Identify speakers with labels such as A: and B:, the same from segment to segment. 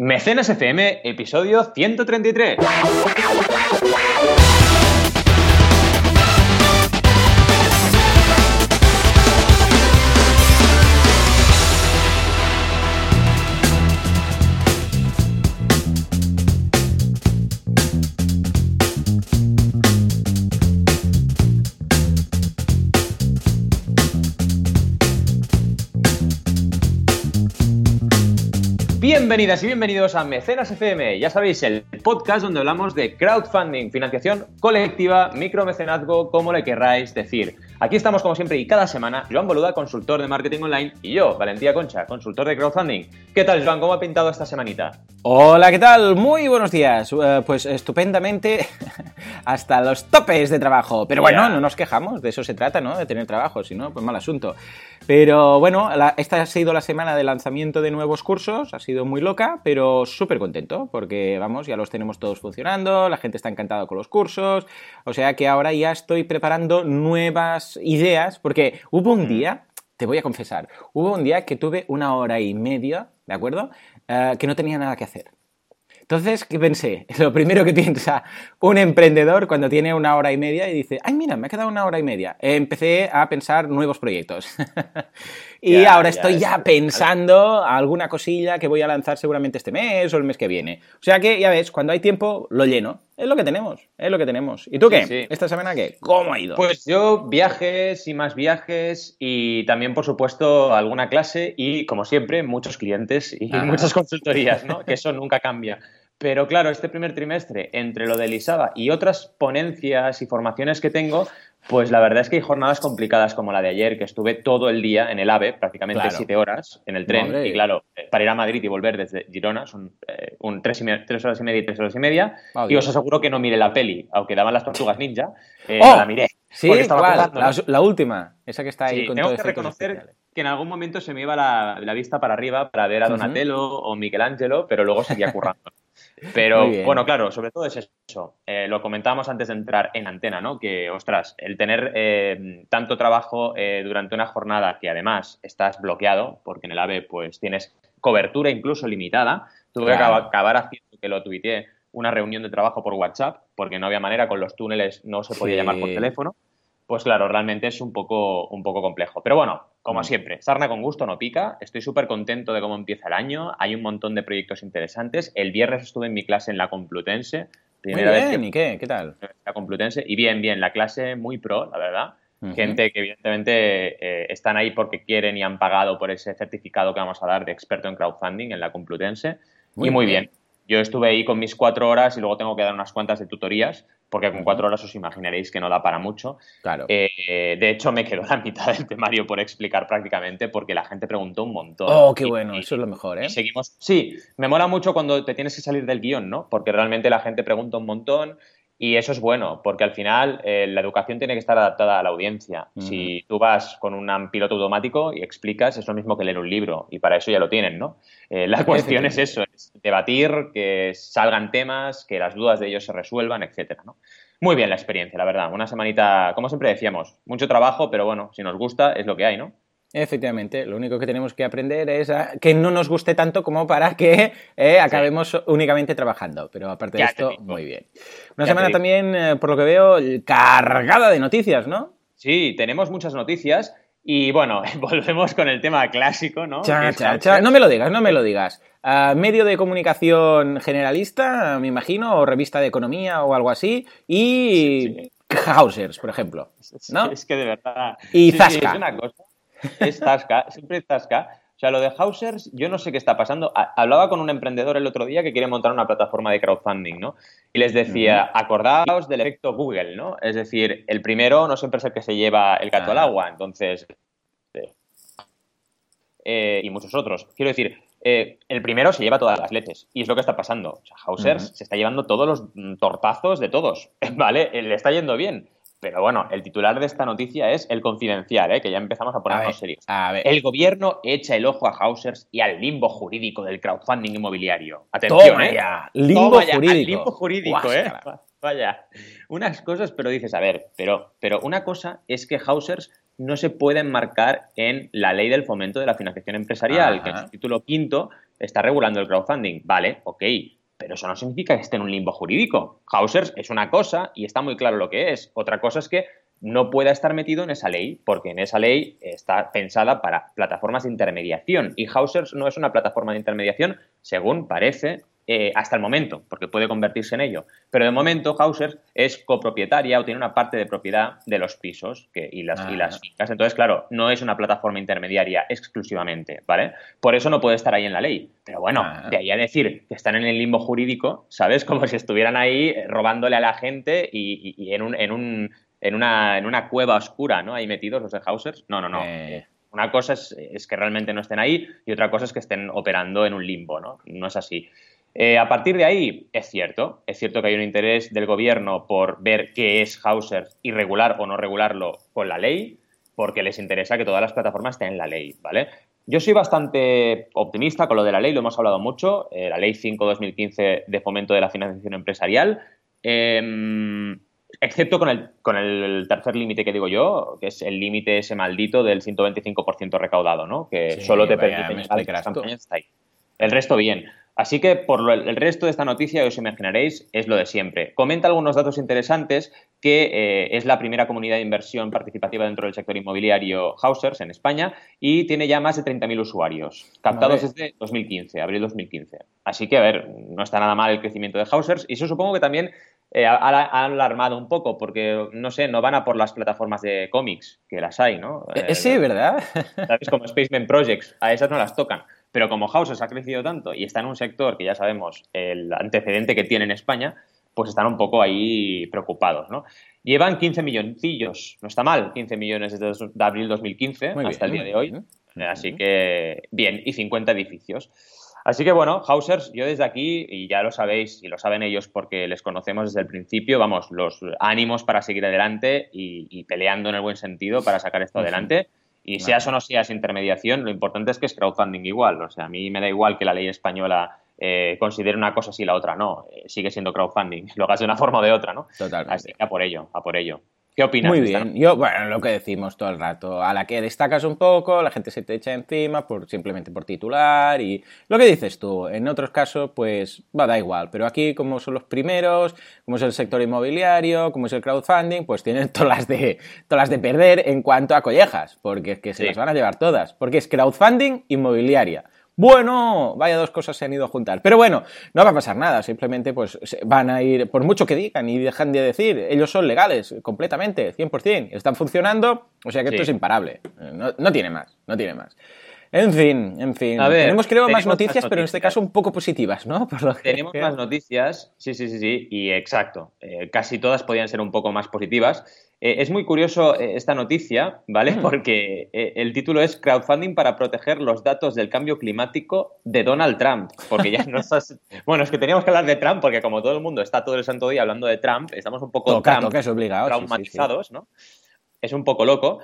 A: Mecenas FM, episodio 133. Bienvenidas y bienvenidos a Mecenas FM. Ya sabéis, el podcast donde hablamos de crowdfunding, financiación colectiva, micromecenazgo, como le querráis decir. Aquí estamos como siempre y cada semana, Joan Boluda, consultor de marketing online, y yo, Valentía Concha, consultor de crowdfunding. ¿Qué tal, Joan? ¿Cómo ha pintado esta semanita?
B: Hola, ¿qué tal? Muy buenos días. Uh, pues estupendamente hasta los topes de trabajo. Pero bueno, yeah. no nos quejamos, de eso se trata, ¿no? De tener trabajo, si no, pues mal asunto. Pero bueno, la, esta ha sido la semana de lanzamiento de nuevos cursos, ha sido muy loca, pero súper contento, porque vamos, ya los tenemos todos funcionando, la gente está encantada con los cursos, o sea que ahora ya estoy preparando nuevas ideas, porque hubo un día, te voy a confesar, hubo un día que tuve una hora y media, ¿de acuerdo? Uh, que no tenía nada que hacer. Entonces, ¿qué pensé? Lo primero que piensa un emprendedor cuando tiene una hora y media y dice, ay, mira, me ha quedado una hora y media. Empecé a pensar nuevos proyectos. y ya, ahora estoy ya, ya pensando alguna cosilla que voy a lanzar seguramente este mes o el mes que viene. O sea que, ya ves, cuando hay tiempo, lo lleno. Es lo que tenemos, es lo que tenemos. ¿Y tú qué? Sí, sí. ¿Esta semana qué? ¿Cómo ha ido?
A: Pues yo viajes y más viajes y también, por supuesto, alguna clase y, como siempre, muchos clientes y ah. muchas consultorías, ¿no? que eso nunca cambia. Pero claro, este primer trimestre, entre lo de Lisaba y otras ponencias y formaciones que tengo, pues la verdad es que hay jornadas complicadas como la de ayer, que estuve todo el día en el AVE, prácticamente claro. siete horas en el tren. Madre. Y claro, para ir a Madrid y volver desde Girona son eh, un tres, y media, tres, horas y media y tres horas y media. Oh, y os aseguro que no miré la peli, aunque daban las tortugas ninja, eh,
B: oh,
A: no la miré.
B: Sí. La, la, última, esa que está ahí
A: sí,
B: con
A: tengo
B: todo
A: que reconocer especiales. que en algún momento se me iba la, la, vista para arriba para ver a Donatello uh -huh. o Michelangelo, pero luego seguía currando. Pero bueno, claro, sobre todo es eso. Eh, lo comentábamos antes de entrar en antena, ¿no? Que, ostras, el tener eh, tanto trabajo eh, durante una jornada que además estás bloqueado, porque en el AVE pues tienes cobertura incluso limitada, tuve claro. que acabar haciendo que lo tuiteé una reunión de trabajo por WhatsApp, porque no había manera, con los túneles no se podía sí. llamar por teléfono. Pues claro, realmente es un poco, un poco complejo. Pero bueno, como mm. siempre, sarna con gusto no pica. Estoy súper contento de cómo empieza el año. Hay un montón de proyectos interesantes. El viernes estuve en mi clase en la Complutense.
B: Primera muy bien, vez que... ¿y qué? ¿Qué tal?
A: La Complutense. Y bien, bien, la clase muy pro, la verdad. Uh -huh. Gente que evidentemente eh, están ahí porque quieren y han pagado por ese certificado que vamos a dar de experto en crowdfunding en la Complutense. Muy y muy bien. bien. Yo estuve ahí con mis cuatro horas y luego tengo que dar unas cuantas de tutorías, porque con cuatro horas os imaginaréis que no da para mucho.
B: Claro.
A: Eh, de hecho, me quedó la mitad del temario por explicar prácticamente, porque la gente preguntó un montón.
B: Oh, qué bueno, y, eso es lo mejor, ¿eh?
A: Y seguimos. Sí, me mola mucho cuando te tienes que salir del guion, ¿no? Porque realmente la gente pregunta un montón y eso es bueno, porque al final eh, la educación tiene que estar adaptada a la audiencia. Si tú vas con un piloto automático y explicas, es lo mismo que leer un libro, y para eso ya lo tienen, ¿no? Eh, la cuestión es eso, es debatir, que salgan temas, que las dudas de ellos se resuelvan, etcétera, ¿no? Muy bien la experiencia, la verdad. Una semanita, como siempre decíamos, mucho trabajo, pero bueno, si nos gusta, es lo que hay, ¿no?
B: Efectivamente, lo único que tenemos que aprender es a que no nos guste tanto como para que eh, acabemos sí. únicamente trabajando. Pero aparte
A: ya
B: de esto, muy bien. Una ya semana también, eh, por lo que veo, cargada de noticias, ¿no?
A: Sí, tenemos muchas noticias. Y bueno, volvemos con el tema clásico, ¿no?
B: Cha, cha, cha. No me lo digas, no me lo digas. Uh, medio de comunicación generalista, me imagino, o revista de economía o algo así. Y sí, sí. Hausers, por ejemplo. ¿no?
A: Es que de verdad.
B: Y Zasca.
A: es una cosa es Tasca, siempre es Tasca. O sea, lo de Hausers, yo no sé qué está pasando. Hablaba con un emprendedor el otro día que quiere montar una plataforma de crowdfunding, ¿no? Y les decía, uh -huh. acordaos del efecto Google, ¿no? Es decir, el primero no siempre es el que se lleva el gato al agua, entonces... Eh, y muchos otros. Quiero decir, eh, el primero se lleva todas las leches. Y es lo que está pasando. O sea, Hausers uh -huh. se está llevando todos los tortazos de todos. ¿Vale? Le está yendo bien. Pero bueno, el titular de esta noticia es el confidencial, ¿eh? que ya empezamos a ponernos a ver, serios.
B: A ver.
A: El gobierno echa el ojo a Hausers y al limbo jurídico del crowdfunding inmobiliario. Atención,
B: Toma
A: ¿eh?
B: Ya. Limbo
A: Toma ya.
B: jurídico.
A: Al limbo jurídico, ¿eh? Vaya. Unas cosas, pero dices, a ver, pero, pero una cosa es que Hausers no se puede enmarcar en la ley del fomento de la financiación empresarial, Ajá. que en su título quinto está regulando el crowdfunding. Vale, ok, pero eso no significa que esté en un limbo jurídico. Hausers es una cosa y está muy claro lo que es. Otra cosa es que no pueda estar metido en esa ley, porque en esa ley está pensada para plataformas de intermediación y Hausers no es una plataforma de intermediación, según parece eh, hasta el momento, porque puede convertirse en ello. Pero de momento Hausers es copropietaria o tiene una parte de propiedad de los pisos y, las, y las ah. fincas. Entonces, claro, no es una plataforma intermediaria exclusivamente, ¿vale? Por eso no puede estar ahí en la ley. Pero bueno, ah. de ahí a decir que están en el limbo jurídico, ¿sabes? Como si estuvieran ahí robándole a la gente y, en, un, en, un, en, una, en una cueva oscura, ¿no? Ahí metidos los de Hausers. No, no, no. Eh. Una cosa es, es, que realmente no estén ahí y otra cosa es que estén operando en un limbo, ¿no? No es así. Eh, a partir de ahí, es cierto, es cierto que hay un interés del gobierno por ver qué es Hauser y regular o no regularlo con la ley, porque les interesa que todas las plataformas estén en la ley, ¿vale? Yo soy bastante optimista con lo de la ley, lo hemos hablado mucho, eh, la ley 5-2015 de fomento de la financiación empresarial, em, excepto con el, con el tercer límite que digo yo, que es el límite ese maldito del 125% recaudado, ¿no? Que solo te permite El resto bien. Así que por el resto de esta noticia, os imaginaréis, es lo de siempre. Comenta algunos datos interesantes que eh, es la primera comunidad de inversión participativa dentro del sector inmobiliario Hausers en España y tiene ya más de 30.000 usuarios, captados desde 2015, abril 2015. Así que, a ver, no está nada mal el crecimiento de Hausers y eso supongo que también eh, ha, alarmado un poco porque, no sé, no van a por las plataformas de cómics, que las hay, ¿no?
B: Eh, sí, ¿verdad?
A: ¿Sabes? Como Spaceman Projects, a esas no las tocan. Pero como Houses ha crecido tanto y está en un sector que ya sabemos el antecedente que tiene en España, pues están un poco ahí preocupados, ¿no? Llevan 15 milloncillos, no está mal, 15 millones desde de abril 2015 hasta el día de hoy. Así que, bien, y 50 edificios. Así que bueno, Hausers, yo desde aquí, y ya lo sabéis y lo saben ellos porque les conocemos desde el principio, vamos, los ánimos para seguir adelante y, peleando en el buen sentido para sacar esto adelante. Y seas o no seas intermediación, lo importante es que es crowdfunding igual. O sea, a mí me da igual que la ley española eh, considere una cosa así y la otra no. Eh, sigue siendo crowdfunding. Lo hagas de una forma o de otra, ¿no?
B: Totalmente.
A: Así que a por ello, a por ello. ¿Qué opinas?
B: Muy bien. Yo, bueno, lo que decimos todo el rato. A la que destacas un poco, la gente se te echa encima por, simplemente por titular y lo que dices tú. En otros casos, pues, va, da igual. Pero aquí, como son los primeros, como es el sector inmobiliario, como es el crowdfunding, pues tienen todas las de, todas las de perder en cuanto a collejas, porque es que se las van a llevar todas. Porque es crowdfunding inmobiliaria. Bueno, vaya dos cosas se han ido a juntar. Pero bueno, no va a pasar nada, simplemente pues van a ir, por mucho que digan y dejan de decir, ellos son legales completamente, 100%, están funcionando, o sea que esto es imparable. No, tiene más, no tiene más. En fin, en fin. tenemos creo más noticias, pero en este caso un poco positivas, ¿no?
A: tenemos más noticias, sí, sí, sí, sí, y exacto. Eh, casi todas podían ser un poco más positivas. Eh, es muy curioso eh, esta noticia, ¿vale? Mm. Porque eh, el título es Crowdfunding para proteger los datos del cambio climático de Donald Trump. Porque ya no estás... Bueno, es que teníamos que hablar de Trump porque como todo el mundo está todo el santo día hablando de Trump, estamos un poco traumatizados, ¿no? Es un poco loco,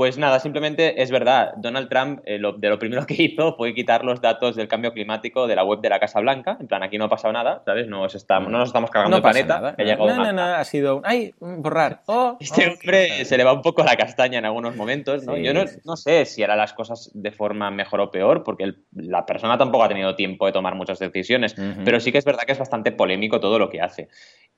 A: pues nada, simplemente es verdad, Donald Trump eh, de lo primero que hizo fue quitar los datos del cambio climático de la web de la Casa Blanca. En plan, aquí no ha pasado nada, ¿sabes? No, estamos, no nos estamos cargando el planeta.
B: no, no, no, ha sido un... ¡Ay! Borrar. Oh,
A: este oh, hombre se le va un poco la castaña en algunos momentos, ¿no? Yo no, sé si hará las cosas de forma mejor o peor, porque la persona tampoco ha tenido tiempo de tomar muchas decisiones, pero sí que es verdad que es bastante polémico todo lo que hace.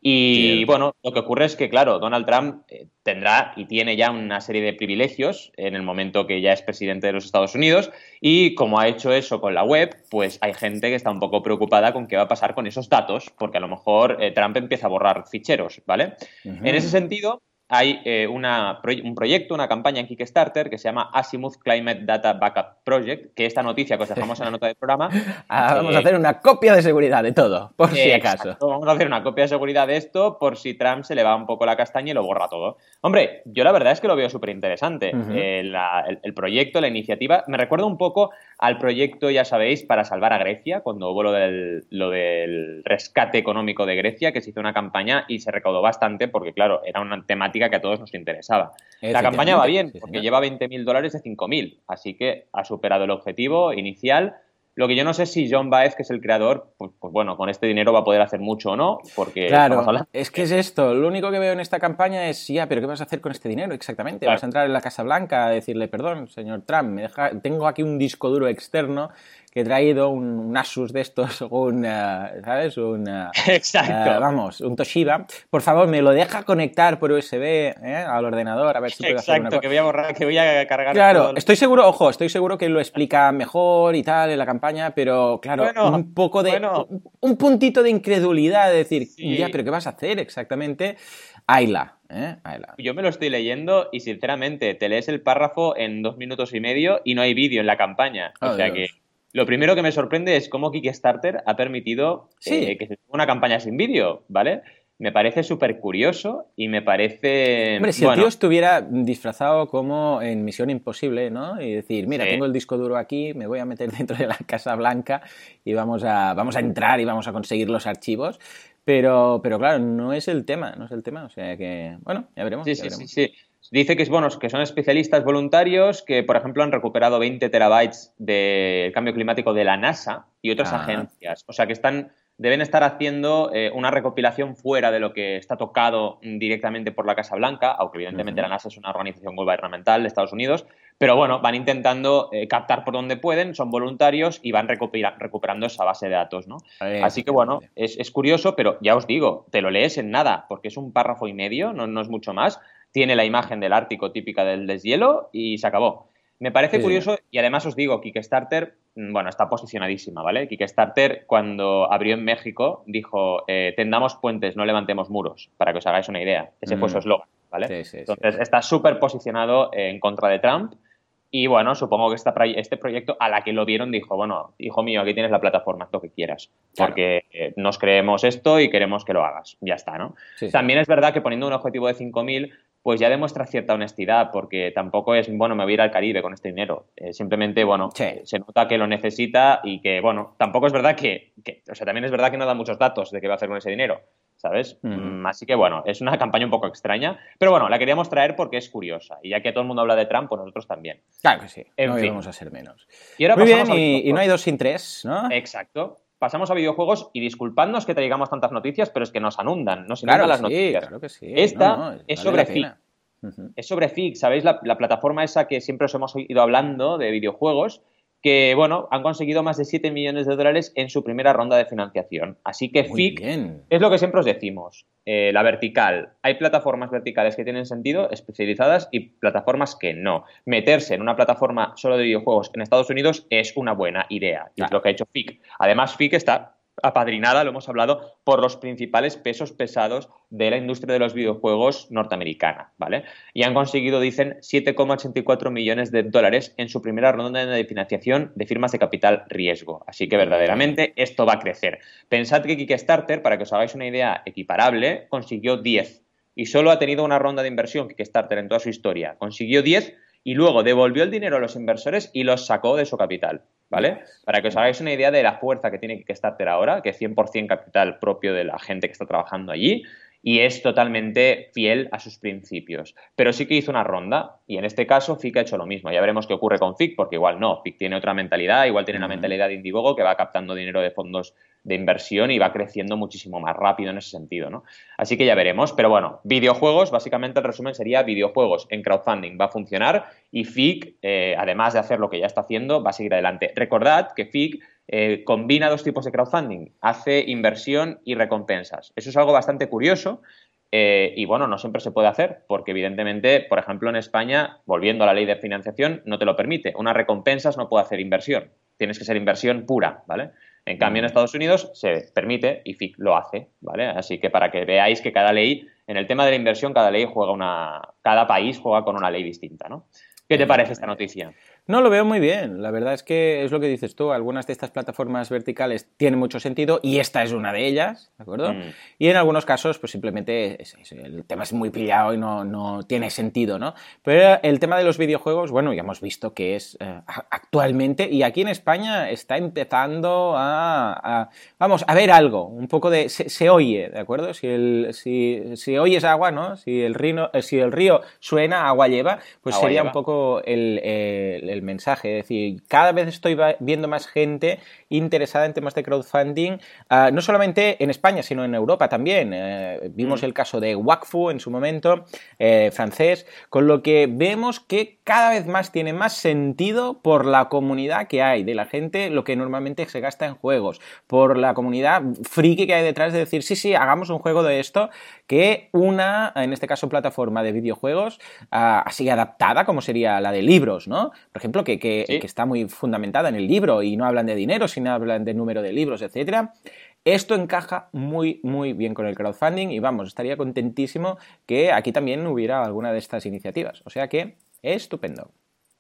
A: Y bueno, lo que ocurre es que, claro, Donald Trump eh, tendrá y tiene ya una serie de privilegios en el momento que ya es presidente de los Estados Unidos y como ha hecho eso con la web, pues hay gente que está un poco preocupada con qué va a pasar con esos datos, porque a lo mejor eh, Trump empieza a borrar ficheros, ¿vale? En ese sentido, hay eh, un proyecto, una campaña en Kickstarter que se llama Azimuth Climate Data Backup Project, que esta noticia que os dejamos en la nota del programa.
B: Ah, vamos a hacer una copia de seguridad de todo, por si acaso.
A: Vamos a hacer una copia de seguridad de esto por si Trump se le va un poco la castaña y lo borra todo. Hombre, yo la verdad es que lo veo súper interesante. Eh, el, proyecto, la iniciativa, me recuerda un poco al proyecto, ya sabéis, para salvar a Grecia, cuando hubo lo del, lo del rescate económico de Grecia, que se hizo una campaña y se recaudó bastante porque, claro, era una temática que a todos nos interesaba. La campaña va bien, porque lleva 20.000 dólares de 5.000, así que ha superado el objetivo inicial. Lo que yo no sé si John Baez, que es el creador, pues, pues, bueno, con este dinero va a poder hacer mucho o no, porque...
B: Claro, es que es esto, lo único que veo en esta campaña es, ya, pero ¿qué vas a hacer con este dinero exactamente? ¿Vas a entrar en la Casa Blanca a decirle, perdón, señor Trump, me deja... tengo aquí un disco duro externo que he traído un, Asus de estos, un, eh, ¿sabes? Un,
A: Exacto.
B: Eh, vamos, un Toshiba. Por favor, me lo deja conectar por USB al ordenador, a ver si puedo
A: hacer
B: una
A: que voy a borrar, que voy a cargar.
B: Claro, estoy seguro, ojo, estoy seguro que lo explica mejor y tal en la campaña, pero claro, un poco de, un, puntito de incredulidad, de decir, ya, pero ¿qué vas a hacer exactamente? Ayla, ¿eh?
A: Yo me lo estoy leyendo y sinceramente te lees el párrafo en dos minutos y medio y no hay vídeo en la campaña. o sea que lo primero que me sorprende es cómo Kickstarter ha permitido eh, que se tenga una campaña sin vídeo, ¿vale? Me parece súper curioso y me parece.
B: Hombre, si el tío estuviera disfrazado como en Misión Imposible, ¿no? Y decir, mira, tengo el disco duro aquí, me voy a meter dentro de la Casa Blanca y vamos a, vamos a entrar y vamos a conseguir los archivos. Pero, pero claro, no es el tema, no es el tema. O sea que, bueno, ya veremos.
A: Sí, sí, sí, sí. Dice que, es, bueno, que son especialistas voluntarios que, por ejemplo, han recuperado 20 terabytes del cambio climático de la NASA y otras ah. agencias. O sea que están deben estar haciendo eh, una recopilación fuera de lo que está tocado directamente por la Casa Blanca, aunque evidentemente la NASA es una organización gubernamental de Estados Unidos, pero bueno, van intentando eh, captar por donde pueden, son voluntarios y van recuperando esa base de datos, ¿no? Así que bueno, es, curioso, pero ya os digo, te lo lees en nada, porque es un párrafo y medio, no, es mucho más, tiene la imagen del Ártico típica del deshielo y se acabó. Me parece curioso y además os digo, Kickstarter Mm, bueno, está posicionadísima, ¿vale? Kickstarter, cuando abrió en México, dijo, eh, tendamos puentes, no levantemos muros, para que os hagáis una idea. Ese fue su mm. eslogan, ¿vale? Entonces, está súper posicionado en contra de Trump. Y bueno, supongo que este proyecto, a la que lo vieron, dijo, bueno, hijo mío, aquí tienes la plataforma, haz lo que quieras. Porque eh, nos creemos esto y queremos que lo hagas. Ya está, ¿no? También es verdad que poniendo un objetivo de 5.000, pues ya demuestra cierta honestidad, porque tampoco es, bueno, me voy a ir al Caribe con este dinero. Eh, simplemente, bueno, se nota que lo necesita y que, bueno, tampoco es verdad que, o sea, también es verdad que no da muchos datos de qué va a hacer con ese dinero, ¿sabes? Mm, así que, bueno, es una campaña un poco extraña, pero bueno, la queríamos traer porque es curiosa. Y ya que todo el mundo habla de Trump, pues nosotros también.
B: Claro que sí, no vamos a ser menos. Y ahora Muy bien, y, no hay dos sin tres, ¿no?
A: Exacto pasamos a videojuegos y disculpadnos que traigamos tantas noticias, pero es que nos anundan, nos inundan las noticias.
B: Claro que sí.
A: Esta es sobre FIC. Es sobre FIC, ¿sabéis? La, plataforma esa que siempre os hemos ido hablando de videojuegos, que, bueno, han conseguido más de 7 millones de dólares en su primera ronda de financiación. Así que FIC es lo que siempre os decimos, eh, la vertical. Hay plataformas verticales que tienen sentido, especializadas, y plataformas que no. Meterse en una plataforma solo de videojuegos en Estados Unidos es una buena idea, y es lo que ha hecho FIC. Además, FIC está apadrinada, lo hemos hablado, por los principales pesos pesados de la industria de los videojuegos norteamericana, ¿vale? Y han conseguido, dicen, 7,84 millones de dólares en su primera ronda de financiación de firmas de capital riesgo. Así que verdaderamente esto va a crecer. Pensad que Kickstarter, para que os hagáis una idea equiparable, consiguió 10 y solo ha tenido una ronda de inversión Kickstarter en toda su historia. Consiguió 10 y luego devolvió el dinero a los inversores y los sacó de su capital. ¿vale? Para que os hagáis una idea de la fuerza que tiene Kickstarter ahora, que es 100% capital propio de la gente que está trabajando allí y es totalmente fiel a sus principios. Pero sí que hizo una ronda y en este caso FIC ha hecho lo mismo. Ya veremos qué ocurre con FIC, porque igual no, FIC tiene otra mentalidad, igual tiene una mentalidad de Indiegogo que va captando dinero de fondos de inversión y va creciendo muchísimo más rápido en ese sentido, ¿no? Así que ya veremos. Pero bueno, videojuegos, básicamente el resumen sería videojuegos en crowdfunding va a funcionar y FIC, eh, además de hacer lo que ya está haciendo, va a seguir adelante. Recordad que FIC eh, combina dos tipos de crowdfunding, hace inversión y recompensas. Eso es algo bastante curioso eh, y bueno, no siempre se puede hacer, porque evidentemente, por ejemplo, en España, volviendo a la ley de financiación, no te lo permite. Una recompensas no puede hacer inversión. Tienes que ser inversión pura, ¿vale? En cambio, en Estados Unidos se permite y FIC lo hace, ¿vale? Así que para que veáis que cada ley, en el tema de la inversión, cada ley juega una, cada país juega con una ley distinta, ¿no? ¿Qué te parece esta noticia?
B: No, lo veo muy bien. La verdad es que es lo que dices tú. Algunas de estas plataformas verticales tienen mucho sentido y esta es una de ellas, ¿de acuerdo? Mm. Y en algunos casos, pues simplemente el tema es muy pillado y no, no, tiene sentido, ¿no? Pero el tema de los videojuegos, bueno, ya hemos visto que es eh, actualmente y aquí en España está empezando a, vamos, a ver algo, un poco de, se, oye, ¿de acuerdo? Si, el, si, si oyes agua, ¿no? Si el, río, si el río suena, agua lleva, pues sería un poco el el, mensaje. Es decir, cada vez estoy viendo más gente interesada en temas de crowdfunding, ah, no solamente en España, sino en Europa también. Eh, vimos mm. el caso de Wakfu en su momento, eh, francés, con lo que vemos que cada vez más tiene más sentido por la comunidad que hay, de la gente, lo que normalmente se gasta en juegos, por la comunidad friki que hay detrás de decir, sí, sí, hagamos un juego de esto, que una, en este caso, plataforma de videojuegos ah, así adaptada como sería la de libros, ¿no? Por ejemplo, que, que, está muy fundamentada en el libro y no hablan de dinero, sino hablan de número de libros, etcétera. Esto encaja muy, muy bien con el crowdfunding y vamos, estaría contentísimo que aquí también hubiera alguna de estas iniciativas. O sea que, estupendo.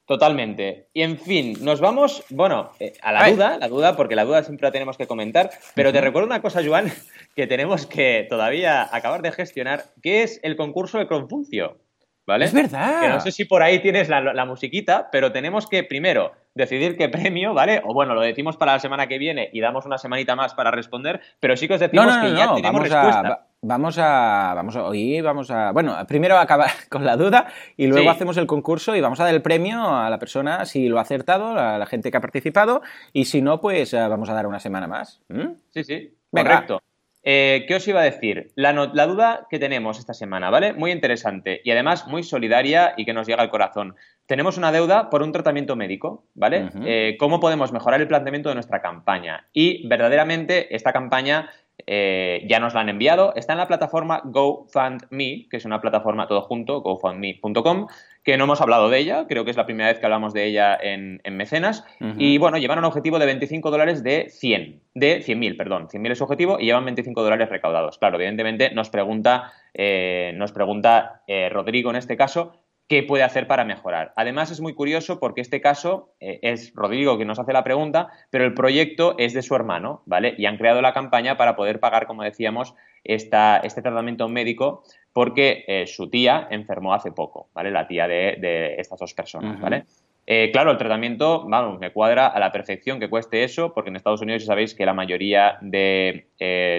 A: Totalmente. Y en fin, nos vamos, bueno, eh, a la duda, la duda, porque la duda siempre la tenemos que comentar, pero te recuerdo una cosa, Joan, que tenemos que todavía acabar de gestionar, que es el concurso de Confuncio. ¿Vale?
B: Es verdad.
A: Que no sé si por ahí tienes la, musiquita, pero tenemos que primero decidir qué premio, ¿vale? O bueno, lo decimos para la semana que viene y damos una semanita más para responder, pero sí que os decimos que ya tenemos vamos respuesta.
B: A, vamos a, vamos a, hoy vamos a, bueno, primero acabar con la duda y luego hacemos el concurso y vamos a dar el premio a la persona si lo ha acertado, a la gente que ha participado y si no, pues eh, vamos a dar una semana más. ¿Mm?
A: Sí, sí, correcto. Eh, ¿Qué os iba a decir? La, duda que tenemos esta semana, ¿vale? Muy interesante y además muy solidaria y que nos llega al corazón. Tenemos una deuda por un tratamiento médico, ¿vale? Eh, ¿Cómo podemos mejorar el planteamiento de nuestra campaña? Y verdaderamente esta campaña eh, ya nos la han enviado. Está en la plataforma GoFundMe, que es una plataforma todo junto, gofundme.com, que no hemos hablado de ella, creo que es la primera vez que hablamos de ella en, Mecenas. Y bueno, llevan un objetivo de 25 dólares de 100, de 100.000, perdón. 100.000 es su objetivo y llevan 25 dólares recaudados. Claro, evidentemente nos pregunta, eh, nos pregunta eh, Rodrigo en este caso, qué puede hacer para mejorar. Además, es muy curioso porque este caso eh, es Rodrigo quien nos hace la pregunta, pero el proyecto es de su hermano, ¿vale? Y han creado la campaña para poder pagar, como decíamos, esta, este tratamiento médico porque eh, su tía enfermó hace poco, ¿vale? La tía de, estas dos personas, ¿vale? Eh, claro, el tratamiento, vamos, me cuadra a la perfección que cueste eso, porque en Estados Unidos ya sabéis que la mayoría de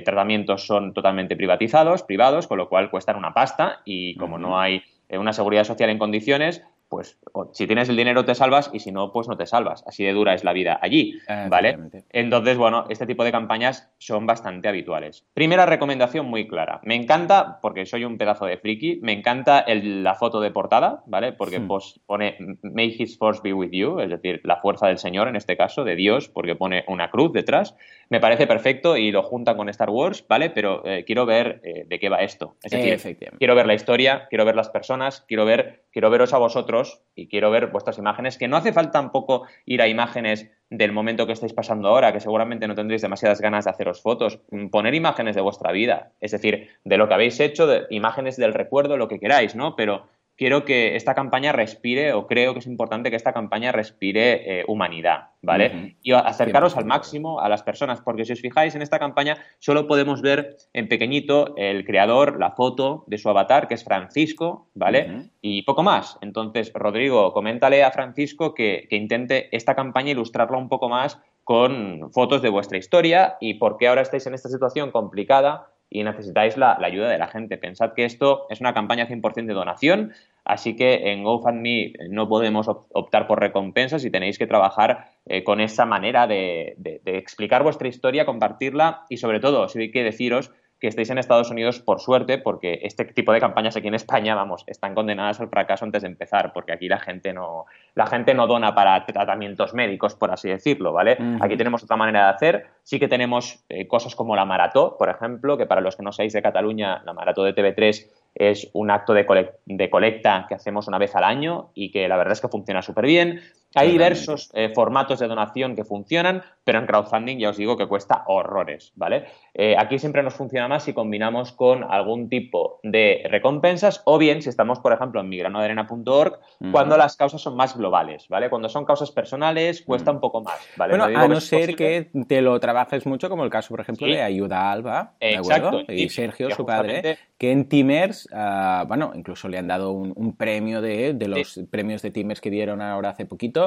A: tratamientos son totalmente privatizados, privados, con lo cual cuestan una pasta y como no hay una seguridad social en condiciones, pues si tienes el dinero te salvas y si no, pues no te salvas. Así de dura es la vida allí, ¿vale? Entonces, bueno, este tipo de campañas son bastante habituales. Primera recomendación muy clara. Me encanta, porque soy un pedazo de friki, me encanta la foto de portada, ¿vale? Porque hmm. pues, pone May His Force be with you, es decir, la fuerza del Señor en este caso, de Dios, porque pone una cruz detrás. Me parece perfecto y lo junta con Star Wars, ¿vale? Pero eh, quiero ver eh, de qué va esto. Es decir, quiero ver la historia, quiero ver las personas, quiero ver, quiero veros a vosotros y quiero ver vuestras imágenes, que no hace falta tampoco ir a imágenes del momento que estáis pasando ahora, que seguramente no tendréis demasiadas ganas de haceros fotos, poner imágenes de vuestra vida, es decir, de lo que habéis hecho, de imágenes del recuerdo, lo que queráis, ¿no? Pero quiero que esta campaña respire, o creo que es importante que esta campaña respire eh, humanidad, ¿vale? Y acercaros al máximo a las personas, porque si os fijáis en esta campaña, solo podemos ver en pequeñito el creador, la foto de su avatar, que es Francisco, ¿vale? Y poco más. Entonces, Rodrigo, coméntale a Francisco que, que intente esta campaña ilustrarla un poco más con fotos de vuestra historia y por qué ahora estáis en esta situación complicada y necesitáis la, ayuda de la gente. Pensad que esto es una campaña 100% de donación, así que en GoFundMe no podemos optar por recompensas y tenéis que trabajar eh, con esa manera de, de, explicar vuestra historia, compartirla y sobre todo, si hay que deciros que estéis en Estados Unidos por suerte, porque este tipo de campañas aquí en España, vamos, están condenadas al fracaso antes de empezar, porque aquí la gente no, la gente no dona para tratamientos médicos, por así decirlo, ¿vale? Aquí tenemos otra manera de hacer. Sí que tenemos eh, cosas como la marató, por ejemplo, que para los que no seáis de Cataluña, la marató de TV3 es un acto de, colecta que hacemos una vez al año y que la verdad es que funciona súper bien. Hay diversos eh, formatos de donación que funcionan, pero en crowdfunding ya os digo que cuesta horrores, ¿vale? Eh, aquí siempre nos funciona más si combinamos con algún tipo de recompensas o bien si estamos, por ejemplo, en migranoderena.org, cuando las causas son más globales, ¿vale? Cuando son causas personales cuesta un poco más, ¿vale?
B: Bueno, a no ser que te lo trabajes mucho, como el caso, por ejemplo, de Ayuda Alba,
A: Exacto.
B: Y, Sergio, su padre, que en Timers ah, bueno, incluso le han dado un, premio de, los premios de Timers que dieron ahora hace poquito,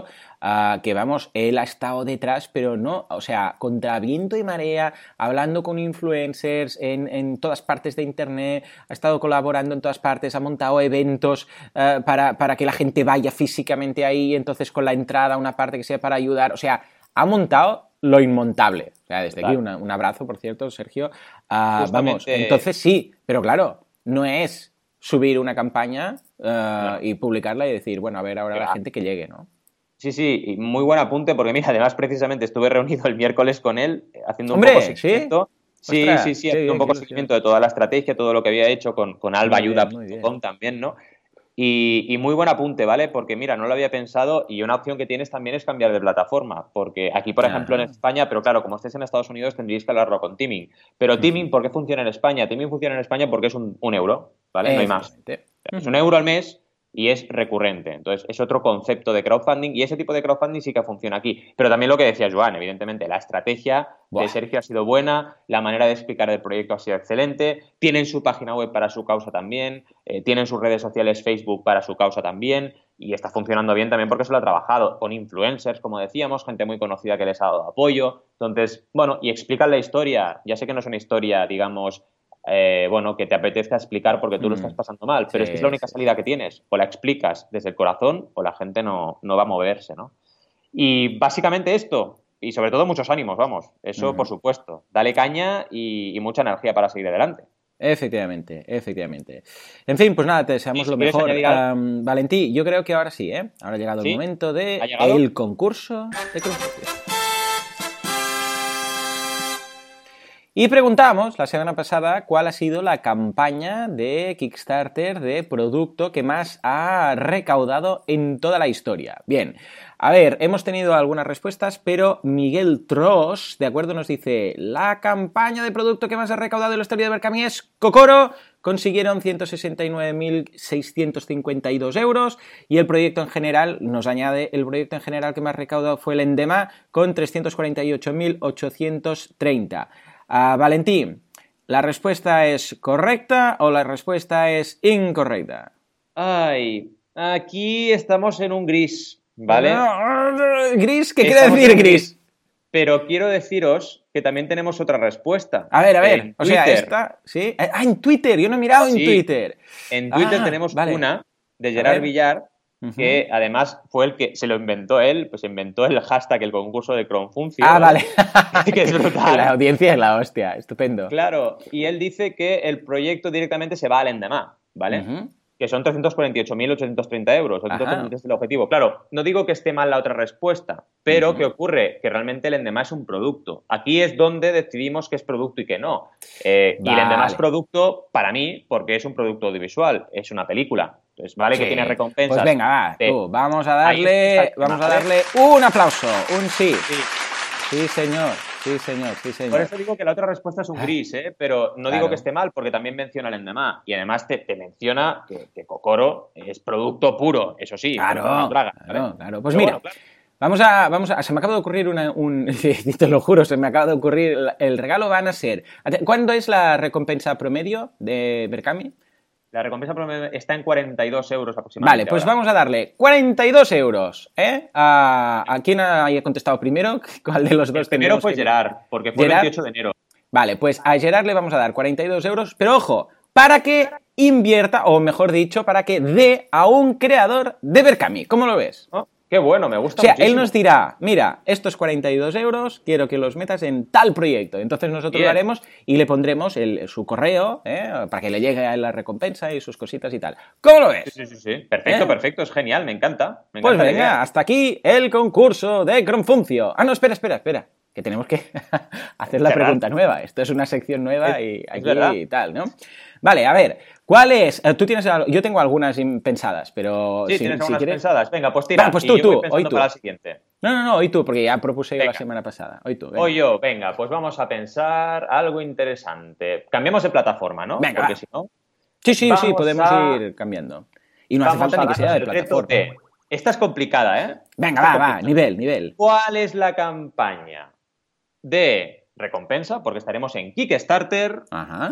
B: que vamos, él ha estado detrás, pero no, o sea, contra viento y marea, hablando con influencers en, todas partes de Internet, ha estado colaborando en todas partes, ha montado eventos ah, para, para que la gente vaya físicamente ahí, entonces con la entrada una parte que sea para ayudar, o sea, ha montado lo inmontable. O sea, desde aquí un abrazo, por cierto, Sergio. Ah, vamos, entonces sí, pero claro, no es subir una campaña ah, y publicarla y decir, bueno, a ver ahora la gente que llegue, ¿no?
A: Sí, sí, muy buen apunte, porque mira, además precisamente estuve reunido el miércoles con él eh, haciendo un poco seguimiento. ¿sí? Sí, sí, sí, un poco seguimiento de toda la estrategia, todo lo que había hecho con, con albayuda.com también, ¿no? Y, muy buen apunte, ¿vale? Porque mira, no lo había pensado y una opción que tienes también es cambiar de plataforma, porque aquí, por ejemplo, en España, pero claro, como estés en Estados Unidos tendríais que hablarlo con Teaming. Pero Teaming, ¿por qué funciona en España? Teaming funciona en España porque es un, un euro, ¿vale? No hay más. Es un euro al mes y es recurrente. Entonces, es otro concepto de crowdfunding y ese tipo de crowdfunding sí que funciona aquí. Pero también lo que decía Joan, evidentemente, la estrategia de Sergio ha sido buena, la manera de explicar el proyecto ha sido excelente, tienen su página web para su causa también, eh, tienen sus redes sociales Facebook para su causa también y está funcionando bien también porque se lo ha trabajado con influencers, como decíamos, gente muy conocida que les ha dado apoyo. Entonces, bueno, y explican la historia. Ya sé que no es una historia, digamos, eh, bueno, que te apetezca explicar porque tú lo estás mm. pasando mal, pero es que es la única salida que tienes. O la explicas desde el corazón o la gente no, va a moverse, ¿no? Y básicamente esto, y sobre todo muchos ánimos, vamos, eso por supuesto. Dale caña y, mucha energía para seguir adelante.
B: Efectivamente, efectivamente. En fin, pues nada, te deseamos lo mejor. Valentí, yo creo que ahora sí, ¿eh? Ahora ha llegado el momento de el concurso de Y preguntamos la semana pasada cuál ha sido la campaña de Kickstarter de producto que más ha recaudado en toda la historia. Bien, a ver, hemos tenido algunas respuestas, pero Miguel Tross, de acuerdo, nos dice, la campaña de producto que más ha recaudado en la historia de Berkami es Kokoro, consiguieron 169.652 euros y el proyecto en general, nos añade, el proyecto en general que más recaudado fue el Endema con 348.830. Uh, Valentín, ¿la respuesta es correcta o la respuesta es incorrecta?
A: Ay, aquí estamos en un gris, ¿vale?
B: ¿Gris? ¿Qué quiere decir gris?
A: Pero quiero deciros que también tenemos otra respuesta.
B: A ver, a ver. o sea, esta, ¿sí? Ah, en Twitter, yo no he mirado en Twitter.
A: En Twitter ah, tenemos una de Gerard Villar que además fue el que se lo inventó él, pues inventó el hashtag, el concurso de Cronfuncio.
B: Ah, vale. que es brutal. La audiencia es la hostia, estupendo.
A: Claro, y él dice que el proyecto directamente se va al Endemá, ¿vale? Que son 348.830 euros, es el objetivo. Claro, no digo que esté mal la otra respuesta, pero ¿qué ocurre? Que realmente el Endemá es un producto. Aquí es donde decidimos qué es producto y qué no. Eh, y el Endemá es producto para mí porque es un producto audiovisual, es una película. Pues vale que tiene recompensas.
B: Pues venga, va, vamos a darle, vamos a darle un aplauso, un sí. sí. señor. Sí, señor, sí, señor.
A: Por eso digo que la otra respuesta es un gris, ¿eh? pero no digo que esté mal, porque también menciona el endemá. Y además te, menciona que, que, Kokoro es producto puro, eso sí.
B: Claro, claro, claro. Pues mira, Vamos a, vamos a, se me acaba de ocurrir una, un, te lo juro, se me acaba de ocurrir, el regalo van a ser, ¿cuándo es la recompensa promedio de Berkami?
A: La recompensa está en 42 euros aproximadamente.
B: Vale, pues vamos a darle 42 euros. ¿eh? ¿A, quién haya contestado primero? ¿Cuál de los dos
A: el Primero fue Gerard, porque fue el 28 de enero.
B: Vale, pues a Gerard le vamos a dar 42 euros, pero ojo, para que invierta, o mejor dicho, para que dé a un creador de Berkami. ¿Cómo lo ves?
A: Oh, Qué bueno, me gusta.
B: O sea, él nos dirá, mira, estos 42 euros, quiero que los metas en tal proyecto. Entonces nosotros lo haremos y le pondremos su correo ¿eh? para que le llegue a la recompensa y sus cositas y tal. ¿Cómo lo ves?
A: Sí, sí, sí. Perfecto, ¿Eh? perfecto, es genial, me encanta.
B: pues venga, hasta aquí el concurso de Cronfuncio. Ah, no, espera, espera, espera. Que tenemos que hacer la pregunta nueva. Esto es una sección nueva y aquí y tal, ¿no? Vale, a ver, ¿cuál es? Eh, tú tienes, yo tengo algunas pensadas, pero
A: sí, tienes algunas pensadas. Venga, pues tira.
B: pues tú, tú, hoy tú.
A: Para la siguiente.
B: No, no, no, hoy tú, porque ya propuse yo la semana pasada. Hoy tú.
A: Hoy yo, venga, pues vamos a pensar algo interesante. Cambiemos de plataforma, ¿no?
B: Venga, porque si no. Sí, sí, sí, podemos ir cambiando. Y no hace falta ni que sea de plataforma.
A: Esta es complicada, ¿eh?
B: Venga, va, va, nivel, nivel.
A: ¿Cuál es la campaña de recompensa? Porque estaremos en Kickstarter,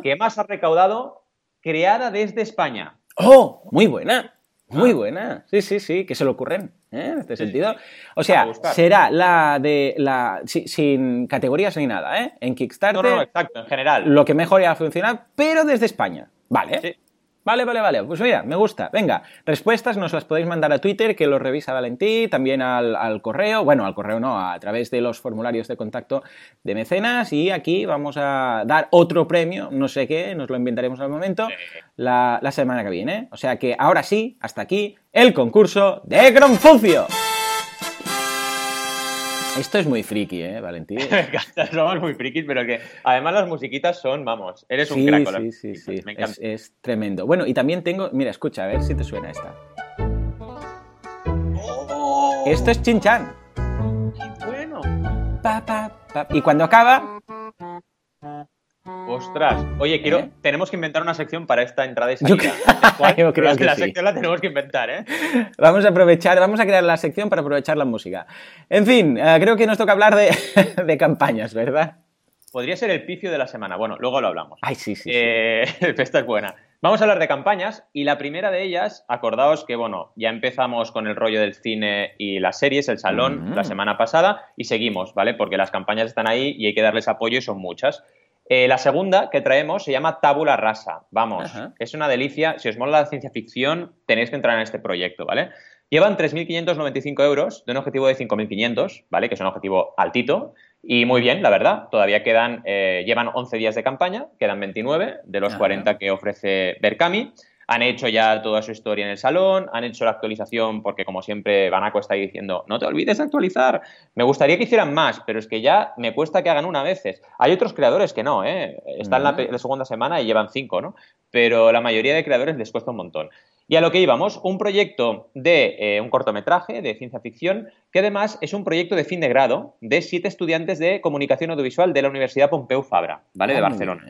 A: que más ha recaudado creada desde España.
B: ¡Oh! Muy buena. Muy ah. buena. Sí, sí, sí, que se le ocurren. ¿eh? En este sentido. O sea, será la de la. sin categorías ni nada, ¿eh? En Kickstarter.
A: No, no, exacto, en general.
B: Lo que mejor ya a funcionar, pero desde España. Vale. Sí. Vale, vale, vale. Pues mira, me gusta. Venga, respuestas nos las podéis mandar a Twitter, que lo revisa Valentí, también al, correo, bueno, al correo no, a través de los formularios de contacto de mecenas. Y aquí vamos a dar otro premio, no sé qué, nos lo inventaremos al momento, la, la semana que viene. O sea que ahora sí, hasta aquí, el concurso de Gronfuncio. Esto es muy friki, ¿eh, Valentín?
A: Somos muy frikis, pero que además las musiquitas son, vamos, eres un crack.
B: Sí, sí, sí, Me es, es, tremendo. Bueno, y también tengo, mira, escucha, a ver si te suena esta. Oh. Esto es Chin-Chan.
A: ¡Qué bueno!
B: Y cuando acaba,
A: Ostras, oye, quiero, ¿Eh? tenemos que inventar una sección para esta entrada y salida.
B: Yo, creo que,
A: la sección la tenemos que inventar, ¿eh?
B: Vamos a aprovechar, vamos a crear la sección para aprovechar la música. En fin, eh, creo que nos toca hablar de, campañas, ¿verdad?
A: Podría ser el picio de la semana. Bueno, luego lo hablamos.
B: Ay, sí, sí.
A: Eh, esta es buena. Vamos a hablar de campañas y la primera de ellas, acordaos que, bueno, ya empezamos con el rollo del cine y las series, el salón, la mm. semana pasada y seguimos, ¿vale? Porque las campañas están ahí y hay que darles apoyo y son muchas. Eh, la segunda que traemos se llama Tabula Rasa. Vamos, es una delicia. Si os mola la ciencia ficción, tenéis que entrar en este proyecto, ¿vale? Llevan 3.595 euros de un objetivo de 5.500, ¿vale? Que es un objetivo altito. Y muy bien, la verdad. Todavía quedan, eh, llevan 11 días de campaña, quedan 29 de los 40 que ofrece Berkami. Han hecho ya toda su historia en el salón, han hecho la actualización porque como siempre Banaco está ahí diciendo, no te olvides de actualizar. Me gustaría que hicieran más, pero es que ya me cuesta que hagan una veces. Hay otros creadores que no, ¿eh? Están en la, la, segunda semana y llevan cinco, ¿no? Pero la mayoría de creadores les cuesta un montón. Y a lo que íbamos, un proyecto de eh, un cortometraje de ciencia ficción, que además es un proyecto de fin de grado de siete estudiantes de comunicación audiovisual de la Universidad Pompeu Fabra, ¿vale? de ah, Barcelona.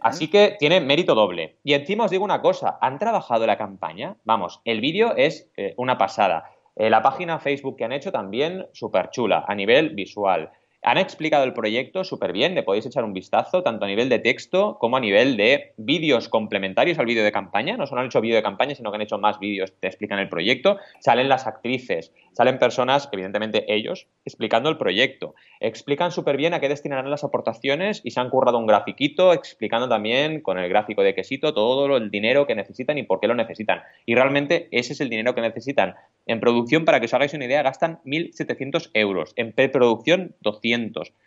A: Así que tiene mérito doble. Y encima os digo una cosa, ¿han trabajado la campaña? Vamos, el vídeo es eh, una pasada. Eh, la página Facebook que han hecho también súper chula a nivel visual. Han explicado el proyecto súper bien, le podéis echar un vistazo, tanto a nivel de texto como a nivel de vídeos complementarios al vídeo de campaña. No solo han hecho vídeo de campaña, sino que han hecho más vídeos que explican el proyecto. Salen las actrices, salen personas, evidentemente ellos, explicando el proyecto. Explican súper bien a qué destinarán las aportaciones y se han currado un grafiquito explicando también con el gráfico de quesito todo el dinero que necesitan y por qué lo necesitan. Y realmente ese es el dinero que necesitan. En producción, para que os hagáis una idea, gastan 1.700 euros. En preproducción, 200.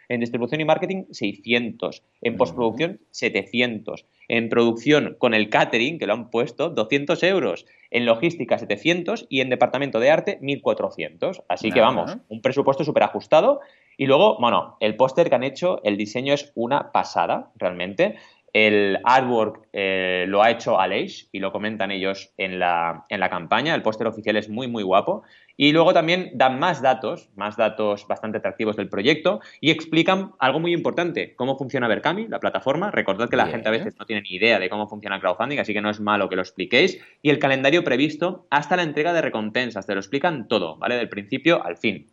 A: En distribución y marketing, 600. En postproducción, 700. En producción, con el catering, que lo han puesto, 200 euros. En logística, 700. Y en departamento de arte, 1.400. Así que vamos, un presupuesto súper ajustado. Y luego, bueno, el póster que han hecho, el diseño es una pasada, realmente. El artwork eh, lo ha hecho Aleix y lo comentan ellos en la, en la campaña. El póster oficial es muy, muy guapo. Y luego también dan más datos, más datos bastante atractivos del proyecto y explican algo muy importante, cómo funciona Berkami, la plataforma. Recordad que la gente a veces no tiene ni idea de cómo funciona el crowdfunding, así que no es malo que lo expliquéis. Y el calendario previsto hasta la entrega de recompensas. Te lo explican todo, ¿vale? Del principio al fin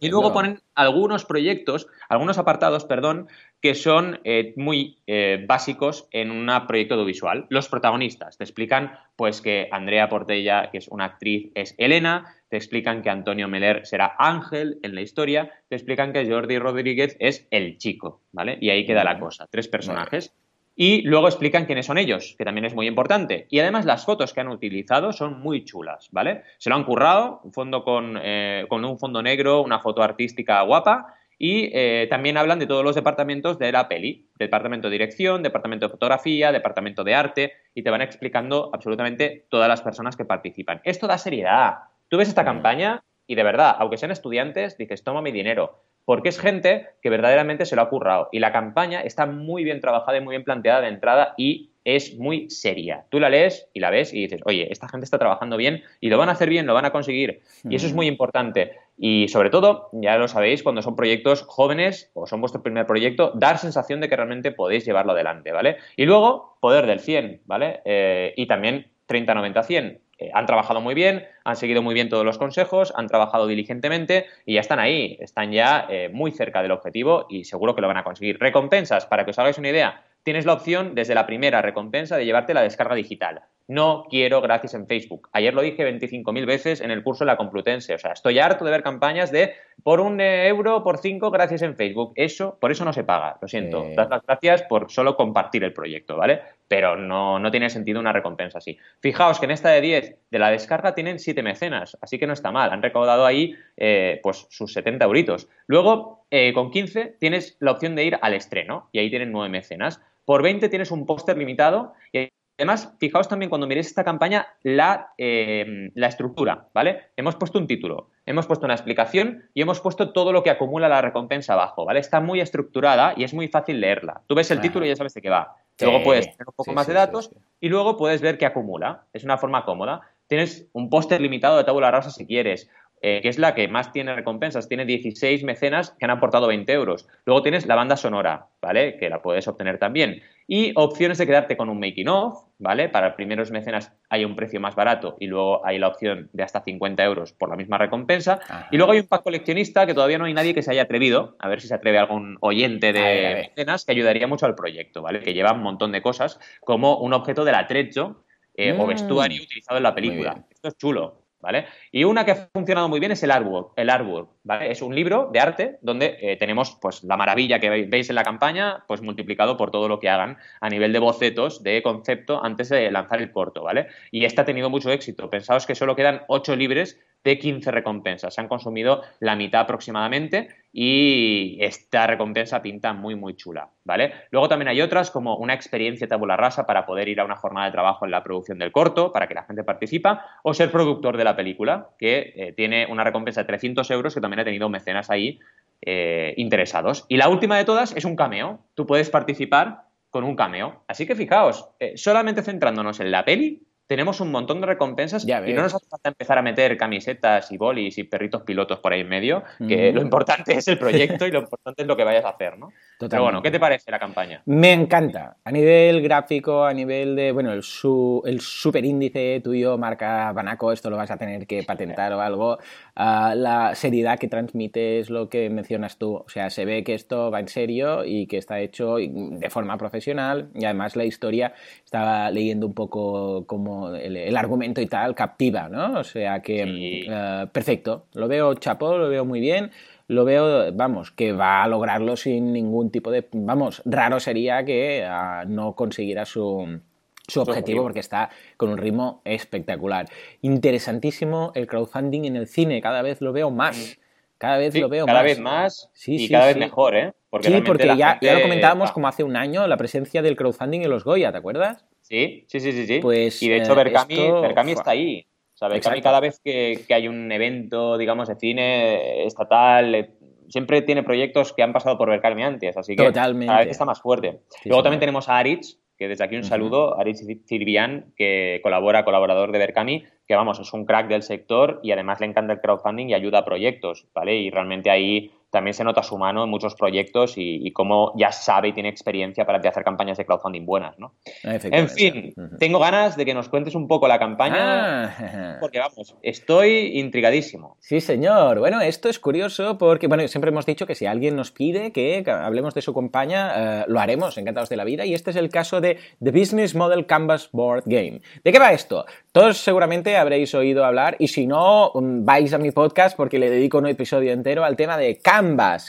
A: y luego ponen algunos proyectos, algunos apartados, perdón, que son eh, muy eh, básicos en un proyecto audiovisual. Los protagonistas. Te explican pues que Andrea Portella, que es una actriz, es Elena, te explican que Antonio Meler será Ángel en la historia, te explican que Jordi Rodríguez es el chico, ¿vale? Y ahí queda la cosa, tres personajes. Y luego explican quiénes son ellos, que también es muy importante. Y además las fotos que han utilizado son muy chulas, ¿vale? Se lo han currado, un fondo con, eh, con un fondo negro, una foto artística guapa. Y eh, también hablan de todos los departamentos de la peli. Departamento de dirección, departamento de fotografía, departamento de arte. Y te van explicando absolutamente todas las personas que participan. Esto da seriedad. Tú ves esta campaña y de verdad, aunque sean estudiantes, dices, toma mi dinero porque es gente que verdaderamente se lo ha currado. Y la campaña está muy bien trabajada y muy bien planteada de entrada y es muy seria. Tú la lees y la ves y dices, oye, esta gente está trabajando bien y lo van a hacer bien, lo van a conseguir. Y eso es muy importante. Y sobre todo, ya lo sabéis, cuando son proyectos jóvenes o son vuestro primer proyecto, dar sensación de que realmente podéis llevarlo adelante, ¿vale? Y luego, poder del 100, ¿vale? Eh, y también 30-90-100 eh, han trabajado muy bien, han seguido muy bien todos los consejos, han trabajado diligentemente y ya están ahí, están ya eh, muy cerca del objetivo y seguro que lo van a conseguir. Recompensas, para que os hagáis una idea, tienes la opción desde la primera recompensa de llevarte la descarga digital. No quiero gracias en Facebook. Ayer lo dije 25.000 veces en el curso de la Complutense. O sea, estoy harto de ver campañas de por un euro, por cinco, gracias en Facebook. Eso, por eso no se paga. Lo siento. Das las gracias por solo compartir el proyecto, ¿vale? Pero no, no tiene sentido una recompensa así. Fijaos que en esta de 10 de la descarga tienen 7 mecenas, así que no está mal. Han recaudado ahí eh, pues sus 70 euritos. Luego, eh, con 15 tienes la opción de ir al estreno y ahí tienen 9 mecenas. Por 20 tienes un póster limitado y Además, fijaos también cuando miréis esta campaña la, eh, la, estructura, ¿vale? Hemos puesto un título, hemos puesto una explicación y hemos puesto todo lo que acumula la recompensa abajo, ¿vale? Está muy estructurada y es muy fácil leerla. Tú ves el título y ya sabes de qué va. Luego puedes tener un poco más de datos y luego puedes ver qué acumula. Es una forma cómoda. Tienes un póster limitado de tabula rasa si quieres, eh, que es la que más tiene recompensas. Tiene 16 mecenas que han aportado 20 euros. Luego tienes la banda sonora, ¿vale? Que la puedes obtener también. Y opciones de quedarte con un making of, ¿vale? Para primeros mecenas hay un precio más barato y luego hay la opción de hasta 50 euros por la misma recompensa. Y luego hay un pack coleccionista que todavía no hay nadie que se haya atrevido, a ver si se atreve algún oyente de mecenas, que ayudaría mucho al proyecto, ¿vale? Que lleva un montón de cosas, como un objeto del atrecho eh, o mm. vestuario utilizado en la película. Esto es chulo. ¿Vale? Y una que ha funcionado muy bien es el artwork, el artwork, ¿vale? Es un libro de arte donde eh, tenemos pues la maravilla que veis en la campaña, pues multiplicado por todo lo que hagan a nivel de bocetos, de concepto antes de lanzar el corto, ¿vale? Y este ha tenido mucho éxito. Pensaos que solo quedan 8 libres de 15 recompensas. Se han consumido la mitad aproximadamente y esta recompensa pinta muy, muy chula, ¿vale? Luego también hay otras como una experiencia tabula rasa para poder ir a una jornada de trabajo en la producción del corto, para que la gente participa, o ser productor de la película, que eh, tiene una recompensa de 300 euros, que también ha tenido mecenas ahí eh, interesados. Y la última de todas es un cameo. Tú puedes participar con un cameo. Así que fijaos, eh, solamente centrándonos en la peli, tenemos un montón de recompensas y no nos hace falta empezar a meter camisetas y bolis y perritos pilotos por ahí en medio, que lo importante es el proyecto y lo importante es lo que vayas a hacer, ¿no? Pero bueno, ¿qué te parece la campaña?
B: Me encanta. A nivel gráfico, a nivel de, bueno, el, su, el super índice tuyo, marca Banaco, esto lo vas a tener que patentar o algo. Ah, la seriedad que transmites, lo que mencionas tú. O sea, se ve que esto va en serio y que está hecho de forma profesional y además la historia, estaba leyendo un poco como el, argumento y tal, captiva, ¿no? O sea que ah, perfecto. Lo veo chapo, lo veo muy bien lo veo, vamos, que va a lograrlo sin ningún tipo de... Vamos, raro sería que ah, no consiguiera su, su objetivo porque está con un ritmo espectacular. Interesantísimo el crowdfunding en el cine, cada vez lo veo más. Cada vez lo veo
A: cada vez más y cada vez mejor, ¿eh?
B: Porque sí, porque ya, ya, lo comentábamos como hace un año, la presencia del crowdfunding en los Goya, ¿te acuerdas?
A: Sí, sí, sí, sí. Pues, y de hecho, eh, Berkami, está ahí. ¿sabes? A mí cada vez que, hay un evento, digamos, de cine estatal, eh, siempre tiene proyectos que han pasado por Berkami antes, así que
B: Totalmente.
A: cada vez está más fuerte. Luego también tenemos a Aritz, que desde aquí un saludo, uh Aritz Sirvian, que colabora, colaborador de Berkami, que vamos, es un crack del sector y además le encanta el crowdfunding y ayuda a proyectos, ¿vale? Y realmente ahí también se nota su mano en muchos proyectos y, cómo ya sabe y tiene experiencia para hacer campañas de crowdfunding buenas, ¿no? En fin, tengo ganas de que nos cuentes un poco la campaña, ah. porque vamos, estoy intrigadísimo.
B: Sí, señor. Bueno, esto es curioso porque, bueno, siempre hemos dicho que si alguien nos pide que hablemos de su campaña, eh, lo haremos, encantados de la vida, y este es el caso de The Business Model Canvas Board Game. ¿De qué va esto? Todos seguramente habréis oído hablar, y si no, mm, vais a mi podcast porque le dedico un episodio entero al tema de Canvas.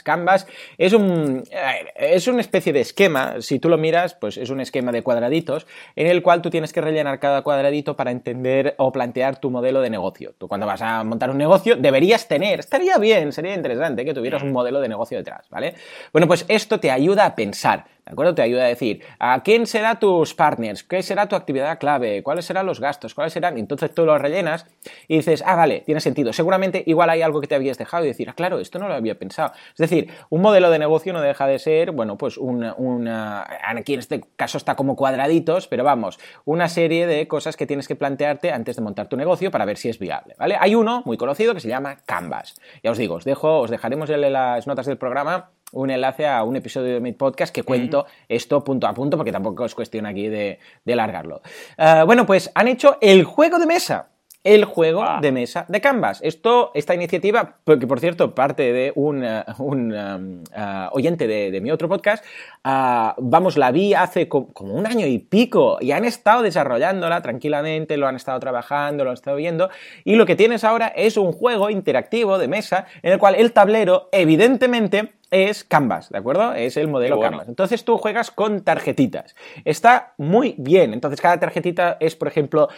B: Canvas es un eh, es una especie de esquema, si tú lo miras, pues es un esquema de cuadraditos en el cual tú tienes que rellenar cada cuadradito para entender o plantear tu modelo de negocio. Tú cuando vas a montar un negocio deberías tener, estaría bien, sería interesante que tuvieras un modelo de negocio detrás, ¿vale? Bueno, pues esto te ayuda a pensar. ¿De acuerdo? Te ayuda a decir, ¿a quién será tus partners? ¿Qué será tu actividad clave? ¿Cuáles serán los gastos? ¿Cuáles serán? entonces tú lo rellenas y dices, ah, vale, tiene sentido. Seguramente igual hay algo que te habías dejado y decir, ah, claro, esto no lo había pensado. Es decir, un modelo de negocio no deja de ser, bueno, pues una, una aquí en este caso está como cuadraditos, pero vamos, una serie de cosas que tienes que plantearte antes de montar tu negocio para ver si es viable, ¿vale? Hay uno muy conocido que se llama Canvas. Ya os digo, os dejo, os dejaremos las notas del programa un enlace a un episodio de mi podcast que cuento esto punto a punto, porque tampoco es cuestión aquí de, de largarlo. Eh, bueno, pues han hecho el juego de mesa. el juego ah. de mesa de Canvas. Esto, esta iniciativa, que por cierto parte de un, eh, un um, uh, oyente de, mi otro podcast, uh, vamos, la vi hace como un año y pico y han estado desarrollándola tranquilamente, lo han estado trabajando, lo han estado viendo y lo que tienes ahora es un juego interactivo de mesa en el cual el tablero evidentemente es Canvas, ¿de acuerdo? Es el modelo Canvas. Entonces tú juegas con tarjetitas. Está muy bien. Entonces cada tarjetita es, por ejemplo,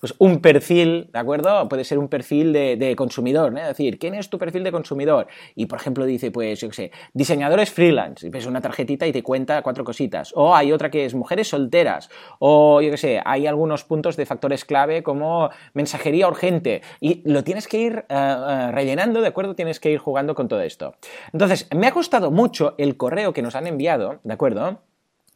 B: pues un perfil, ¿de acuerdo? Puede ser un perfil de, consumidor, ¿no? Es decir, ¿quién es tu perfil de consumidor? Y, por ejemplo, dice, pues, yo qué sé, diseñadores freelance. Y ves una tarjetita y te cuenta cuatro cositas. O hay otra que es mujeres solteras. O, yo qué sé, hay algunos puntos de factores clave como mensajería urgente. Y lo tienes que ir eh, eh, rellenando, ¿de acuerdo? Tienes que ir jugando con todo esto. Entonces, me ha gustado mucho el correo que nos han enviado, ¿de acuerdo?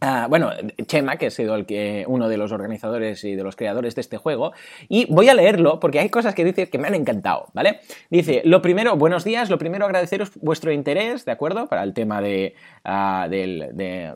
B: Ah, bueno, Chema, que ha sido el que, uno de los organizadores y de los creadores de este juego, y voy a leerlo porque hay cosas que dice que me han encantado, ¿vale? Dice, lo primero, buenos días, lo primero agradeceros vuestro interés, ¿de acuerdo? Para el tema de, ah, de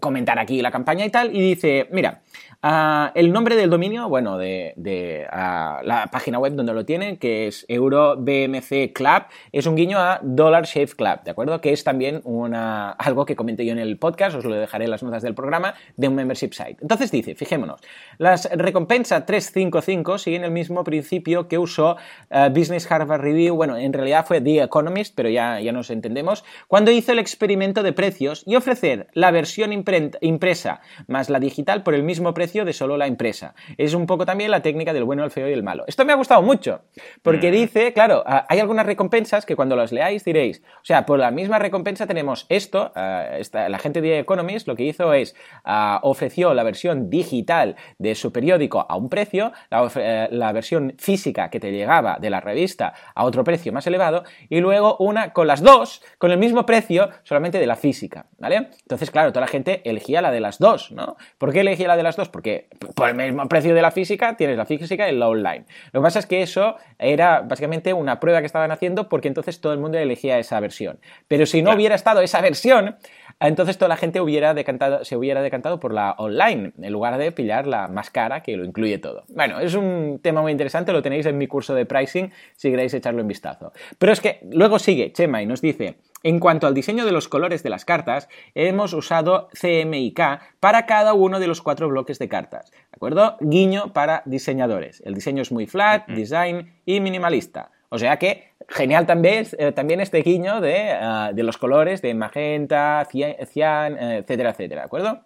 B: comentar aquí la campaña y tal, y dice, mira, Ah, el nombre del dominio, bueno, de, ah, la página web donde lo tienen, que es EuroBMC Club, es un guiño a Dollar Shave Club, ¿de acuerdo? Que es también una, algo que comenté yo en el podcast, os lo dejaré en las notas del programa, de un membership site. Entonces dice, fijémonos, las recompensas 355 siguen el mismo principio que usó ah, Business Harvard Review, bueno, en realidad fue The Economist, pero ya, ya nos entendemos, cuando hizo el experimento de precios y ofrecer la versión impresa más la digital por el mismo precio de solo la empresa. Es un poco también la técnica del bueno, el feo y el malo. Esto me ha gustado mucho, porque mm. dice, claro, ah, hay algunas recompensas que cuando las leáis diréis, o sea, por la misma recompensa tenemos esto, ah, la gente de Economist lo que hizo es, ah, ofreció la versión digital de su periódico a un precio, la, eh, la versión física que te llegaba de la revista a otro precio más elevado, y luego una con las dos, con el mismo precio, solamente de la física, ¿vale? Entonces, claro, toda la gente elegía la de las dos, ¿no? ¿Por qué elegía la de las dos? porque por el mismo precio de la física tienes la física y la online. Lo que pasa es que eso era básicamente una prueba que estaban haciendo porque entonces todo el mundo elegía esa versión. Pero si no hubiera estado esa versión, entonces toda la gente hubiera decantado, se hubiera decantado por la online en lugar de pillar la más cara que lo incluye todo. Bueno, es un tema muy interesante, lo tenéis en mi curso de pricing si queréis echarlo en vistazo. Pero es que luego sigue Chema y nos dice, en cuanto al diseño de los colores de las cartas, hemos usado CMYK para cada uno de los cuatro bloques de cartas. ¿De acuerdo? Guiño para diseñadores. El diseño es muy flat, design y minimalista. O sea que genial también, eh, también este guiño de, ah, de, los colores de magenta, cian, eh, etcétera, etcétera. ¿De acuerdo?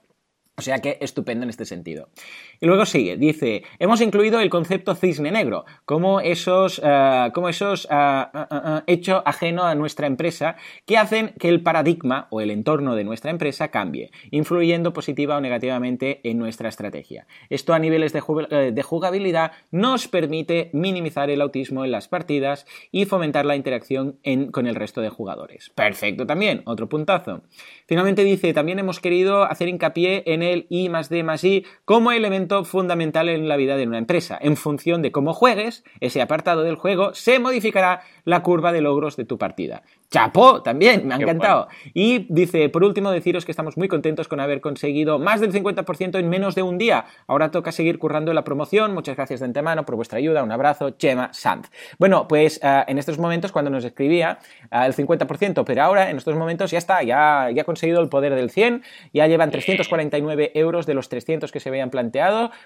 B: O sea que estupendo en este sentido. Y luego sigue, dice, hemos incluido el concepto cisne negro, como esos, uh, como esos uh, hecho ajeno a nuestra empresa que hacen que el paradigma o el entorno de nuestra empresa cambie, influyendo positiva o negativamente en nuestra estrategia. Esto a niveles de, de jugabilidad nos permite minimizar el autismo en las partidas y fomentar la interacción con el resto de jugadores. Perfecto también, otro puntazo. Finalmente dice, también hemos querido hacer hincapié en el I más D más I como elemento fundamental en la vida de una empresa. En función de cómo juegues, ese apartado del juego se modificará la curva de logros de tu partida. Chapó, también, me ha encantado. Y dice, por último, deciros que estamos muy contentos con haber conseguido más del 50% en menos de un día. Ahora toca seguir currando la promoción. Muchas gracias de antemano por vuestra ayuda. Un abrazo, Chema Sanz. Bueno, pues ah, en estos momentos, cuando nos escribía uh, el 50%, pero ahora en estos momentos ya está, ya, ya ha conseguido el poder del 100, ya llevan 349 euros de los 300 que se habían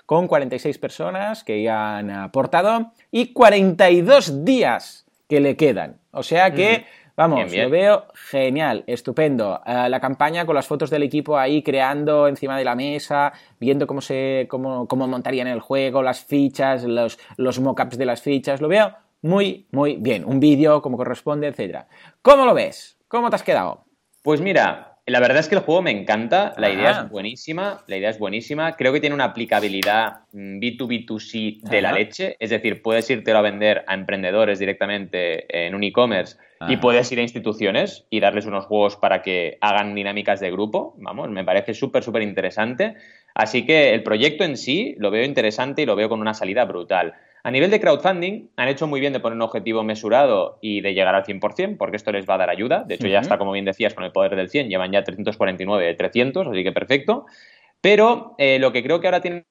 B: con 46 personas que ya han aportado y 42 días que le quedan. O sea que... Vamos, lo veo genial, estupendo. Eh, la campaña con las fotos del equipo ahí creando encima de la mesa, viendo cómo se cómo, cómo montarían el juego, las fichas, los, los mockups de las fichas, lo veo muy, muy bien. Un vídeo como corresponde, etcétera. ¿Cómo lo ves? ¿Cómo te has quedado?
A: Pues mira, la verdad es que el juego me encanta, la idea es buenísima, la idea es buenísima. Creo que tiene una aplicabilidad B2B2C mm, de la leche, es decir, puedes irte a vender a emprendedores directamente en un e-commerce y puedes ir a instituciones y darles unos juegos para que hagan dinámicas de grupo. Vamos, me parece súper, súper interesante. Así que el proyecto en sí lo veo interesante y lo veo con una salida brutal. A nivel de crowdfunding, han hecho muy bien de poner un objetivo mesurado y de llegar al 100%, porque esto les va a dar ayuda. De hecho, ya está, como bien decías, con el poder del 100, llevan ya 349 de 300, así que perfecto. Pero eh, lo que creo que ahora tienen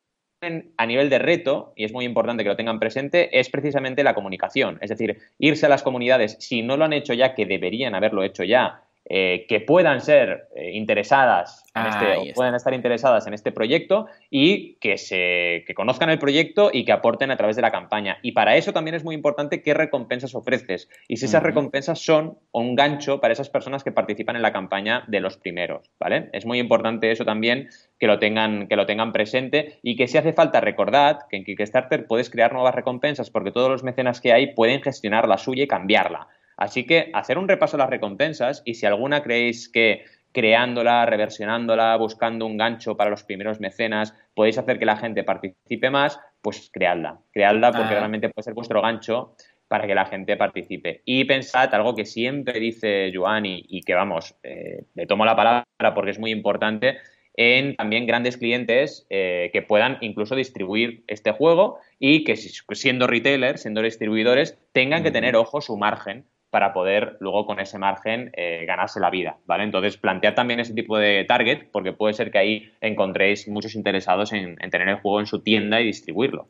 A: a nivel de reto, y es muy importante que lo tengan presente, es precisamente la comunicación. Es decir, irse a las comunidades, si no lo han hecho ya, que deberían haberlo hecho ya, eh, que puedan ser eh, interesadas en este, puedan estar interesadas en este proyecto y que se que conozcan el proyecto y que aporten a través de la campaña. Y para eso también es muy importante qué recompensas ofreces y si esas recompensas son un gancho para esas personas que participan en la campaña de los primeros, ¿vale? Es muy importante eso también que lo tengan que lo tengan presente y que si hace falta recordad que en Kickstarter puedes crear nuevas recompensas porque todos los mecenas que hay pueden gestionar la suya y cambiarla. Así que hacer un repaso a las recompensas y si alguna creéis que creándola, reversionándola, buscando un gancho para los primeros mecenas, podéis hacer que la gente participe más, pues creadla. Creadla porque ah. realmente puede ser vuestro gancho para que la gente participe. Y pensad algo que siempre dice Joan y, que vamos, eh, le tomo la palabra porque es muy importante, en también grandes clientes eh, que puedan incluso distribuir este juego y que siendo retailers, siendo distribuidores, tengan que tener ojo su margen para poder luego con ese margen eh, ganarse la vida, ¿vale? Entonces, plantead también ese tipo de target porque puede ser que ahí encontréis muchos interesados en, tener el juego en su tienda y distribuirlo.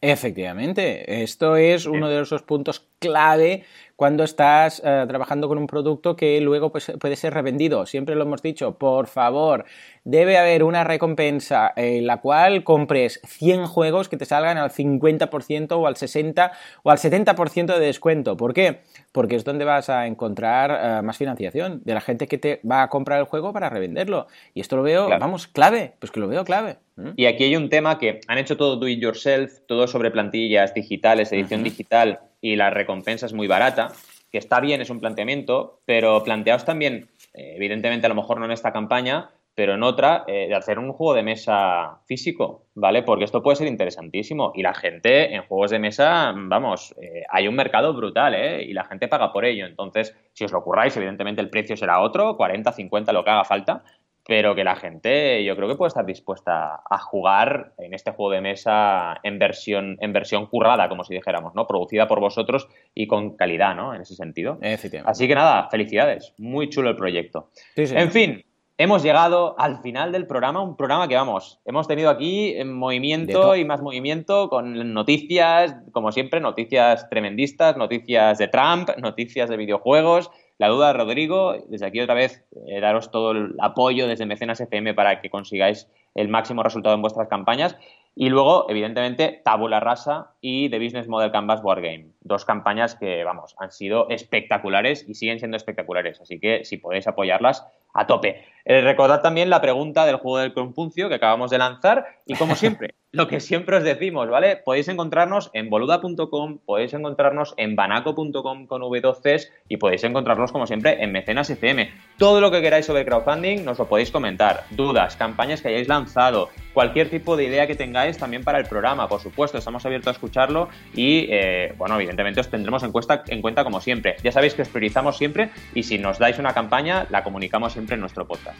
B: Efectivamente, esto es uno de esos puntos clave cuando estás eh, trabajando con un producto que luego pues, puede ser revendido. Siempre lo hemos dicho, por favor, debe haber una recompensa en la cual compres 100 juegos que te salgan al 50% o al 60% o al 70% de descuento. ¿Por qué? Porque es donde vas a encontrar eh, más financiación de la gente que te va a comprar el juego para revenderlo. Y esto lo veo, vamos, clave, pues que lo veo clave.
A: ¿Mm? Y aquí hay un tema que han hecho todo do it yourself, todo sobre plantillas digitales, edición digital y la recompensa es muy barata, que está bien, es un planteamiento, pero planteaos también, eh, evidentemente a lo mejor no en esta campaña, pero en otra, eh, de hacer un juego de mesa físico, ¿vale? Porque esto puede ser interesantísimo. Y la gente en juegos de mesa, vamos, eh, hay un mercado brutal. Y la gente paga por ello. Entonces, si os lo ocurráis, evidentemente el precio será otro, 40, 50, lo que haga falta, pero que la gente yo creo que puede estar dispuesta a jugar en este juego de mesa en versión, en versión currada, como si dijéramos, ¿no? Producida por vosotros y con calidad, ¿no? En ese sentido. Así que nada, felicidades. Muy chulo el proyecto. En fin, hemos llegado al final del programa, un programa que vamos, hemos tenido aquí en movimiento y más movimiento con noticias, como siempre, noticias tremendistas, noticias de Trump, noticias de videojuegos la duda, Rodrigo, desde aquí otra vez eh, daros todo el apoyo desde Mecenas FM para que consigáis el máximo resultado en vuestras campañas. Y luego, evidentemente, Tabula Rasa y The Business Model Canvas Wargame. Dos campañas que, vamos, han sido espectaculares y siguen siendo espectaculares. Así que si podéis apoyarlas, a tope. Eh, recordad también la pregunta del juego del Confuncio que acabamos de lanzar y como siempre, lo que siempre os decimos, ¿vale? Podéis encontrarnos en boluda.com, podéis encontrarnos en banaco.com con V12 y podéis encontrarnos como siempre en Mecenas FM. Todo lo que queráis sobre crowdfunding nos lo podéis comentar, dudas, campañas que hayáis lanzado, cualquier tipo de idea que tengáis también para el programa, por supuesto, estamos abiertos a escucharlo y, eh, bueno, evidentemente os tendremos en, en cuenta como siempre. Ya sabéis que os priorizamos siempre y si nos dais una campaña, la comunicamos siempre en nuestro podcast.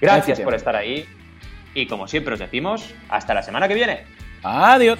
A: Gracias por estar ahí y como siempre os decimos, hasta la semana que viene.
B: Adiós.